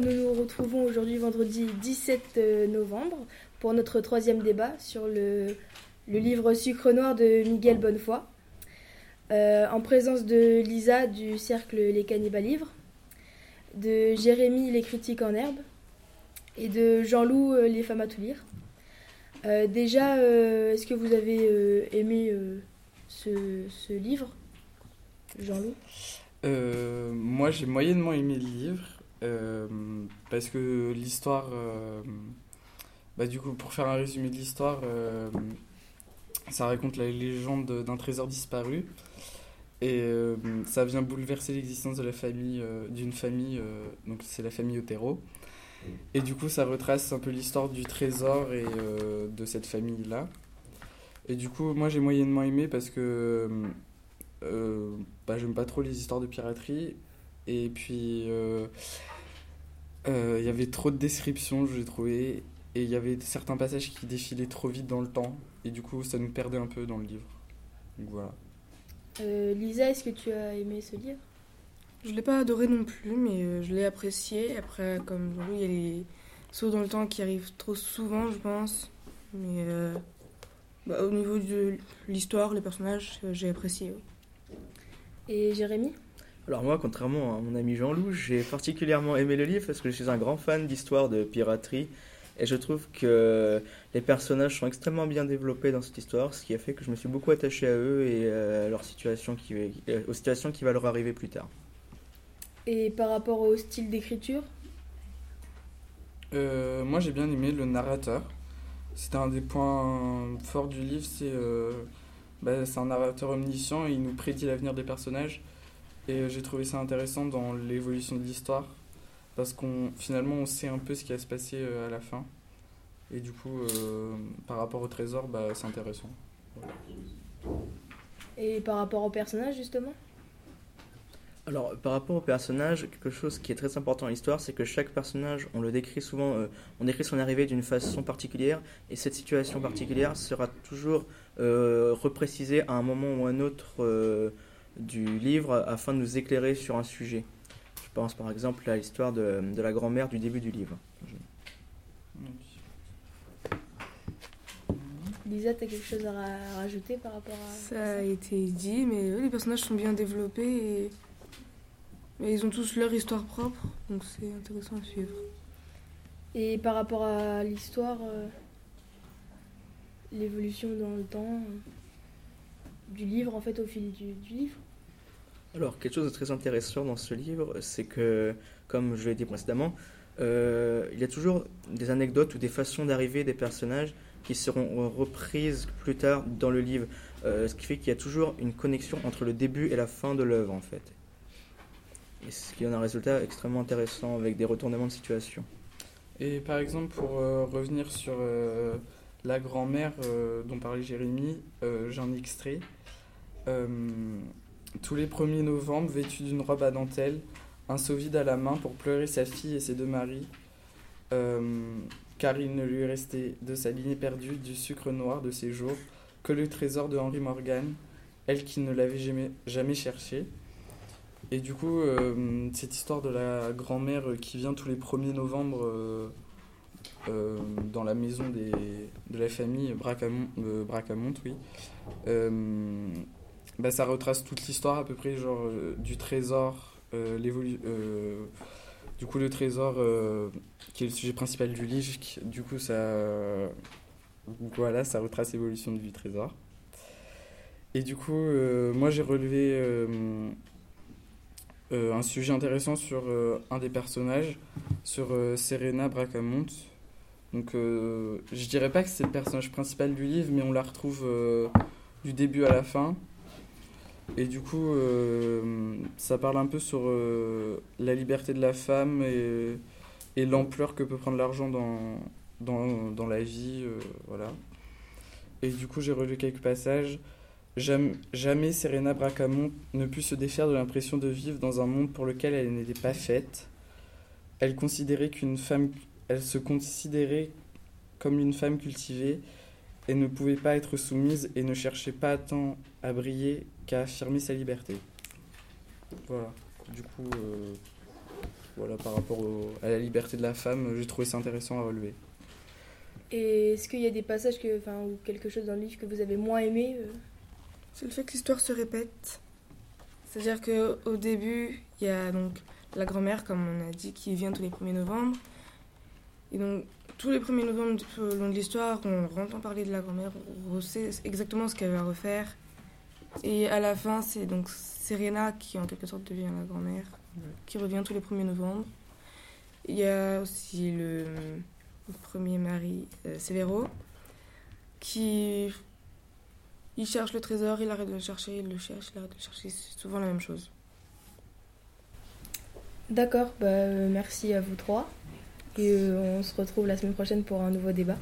nous nous retrouvons aujourd'hui vendredi 17 novembre pour notre troisième débat sur le, livre Sucre Noir de Miguel Bonnefoy, en présence de Lisa du cercle Les Cannibales Livres, de Jérémy Les Critiques en Herbe et de Jean-Loup Les Femmes à tout lire. déjà, est-ce que vous avez aimé ce, livre, Jean-Loup? Euh, Moi, j'ai moyennement aimé le livre. euh, parce que l'histoire. Euh, bah, du coup, pour faire un résumé de l'histoire, ça raconte la légende d'un trésor disparu. Et ça vient bouleverser l'existence de famille, d'une famille, donc c'est la famille Otero. Et du coup, ça retrace un peu l'histoire du trésor et de cette famille-là. Et du coup, moi j'ai moyennement aimé parce que euh, bah, j'aime pas trop les histoires de piraterie. Et puis, euh, euh, il y avait trop de descriptions, j'ai trouvé. Et il y avait certains passages qui défilaient trop vite dans le temps. Et du coup, ça nous perdait un peu dans le livre. Donc voilà. Lisa, est-ce que tu as aimé ce livre? Je l'ai pas adoré non plus, mais je l'ai apprécié. Après, comme il y a les sauts dans le temps qui arrivent trop souvent, je pense. Mais bah, au niveau de l'histoire, les personnages, euh, j'ai apprécié. Et Jérémy? Alors moi, contrairement à mon ami Jean-Loup, j'ai particulièrement aimé le livre parce que je suis un grand fan d'histoire de piraterie et je trouve que les personnages sont extrêmement bien développés dans cette histoire, ce qui a fait que je me suis beaucoup attaché à eux et à leur situation qui, euh, aux situations qui va leur arriver plus tard. Et par rapport au style d'écriture? Euh, Moi j'ai bien aimé le narrateur. C'était un des points forts du livre, c'est euh, bah, c'est un narrateur omniscient et il nous prédit l'avenir des personnages. Et euh, j'ai trouvé ça intéressant dans l'évolution de l'histoire, parce qu'on finalement on sait un peu ce qui va se passer euh, à la fin. Et du coup, par rapport au trésor, bah, c'est intéressant. Et par rapport au personnage, justement? Alors, par rapport au personnage, quelque chose qui est très important dans l'histoire, c'est que chaque personnage, on le décrit souvent, euh, on décrit son arrivée d'une façon particulière, et cette situation particulière sera toujours euh, reprécisée à un moment ou un autre euh, du livre afin de nous éclairer sur un sujet. Je pense par exemple à l'histoire de, de, la grand-mère du début du livre. Lisa, tu as quelque chose à rajouter par rapport à ça Ça a été dit, mais les personnages sont bien développés et mais ils ont tous leur histoire propre, donc c'est intéressant à suivre. Et par rapport à l'histoire, euh, l'évolution dans le temps euh, du livre, en fait, au fil du, livre Alors, quelque chose de très intéressant dans ce livre, c'est que, comme je l'ai dit précédemment, euh, il y a toujours des anecdotes ou des façons d'arriver des personnages qui seront reprises plus tard dans le livre. ce qui fait qu'il y a toujours une connexion entre le début et la fin de l'œuvre, en fait et ce qui donne un résultat extrêmement intéressant avec des retournements de situation. Et par exemple, pour euh, revenir sur euh, la grand-mère euh, dont parlait Jérémy, j'ai un extrait. tous les 1er novembre, vêtue d'une robe à dentelle, un seau vide à la main pour pleurer sa fille et ses deux maris, car il ne lui restait de sa lignée perdue du sucre noir de ses jours que le trésor de Henry Morgan, elle qui ne l'avait jamais, jamais cherché. Et du coup, euh, cette histoire de la grand-mère qui vient tous les 1er novembre euh, euh, dans la maison des, de la famille Bracamont, oui, bah, ça retrace toute l'histoire à peu près, genre du trésor, du coup le trésor qui est le sujet principal du livre, du coup ça, voilà, ça retrace l'évolution du trésor. Et du coup, moi j'ai relevé euh, un sujet intéressant sur euh, un des personnages, sur euh, Serena Bracamont. Donc, je dirais pas que c'est le personnage principal du livre, mais on la retrouve du début à la fin. Et du coup, ça parle un peu sur la liberté de la femme et, l'ampleur que peut prendre l'argent dans, dans, dans, la vie. voilà. Et du coup, j'ai relu quelques passages. Jamais Serena Bracamont ne put se défaire de l'impression de vivre dans un monde pour lequel elle n'était pas faite. Elle considérait qu'une femme, elle se considérait comme une femme cultivée et ne pouvait pas être soumise et ne cherchait pas tant à briller qu'à affirmer sa liberté. Voilà. Du coup, euh, voilà, par rapport au- à la liberté de la femme, j'ai trouvé ça intéressant à relever. Et est-ce qu'il y a des passages que, enfin, ou quelque chose dans le livre que vous avez moins aimé euh? C'est le fait que l'histoire se répète. C'est-à-dire qu'au début, il y a donc la grand-mère, comme on a dit, qui vient tous les 1er novembre. Et donc, tous les 1er novembre, tout au long de l'histoire, on entend parler de la grand-mère, on sait exactement ce qu'elle va refaire. Et à la fin, c'est donc Serena qui, en quelque sorte, devient la grand-mère, qui revient tous les 1er novembre. Il y a aussi le, le premier mari, euh, Severo, qui il cherche le trésor, il arrête de le chercher, il le cherche, il arrête de le chercher. C'est souvent la même chose. D'accord, bah, euh, merci à vous trois. Et on se retrouve la semaine prochaine pour un nouveau débat.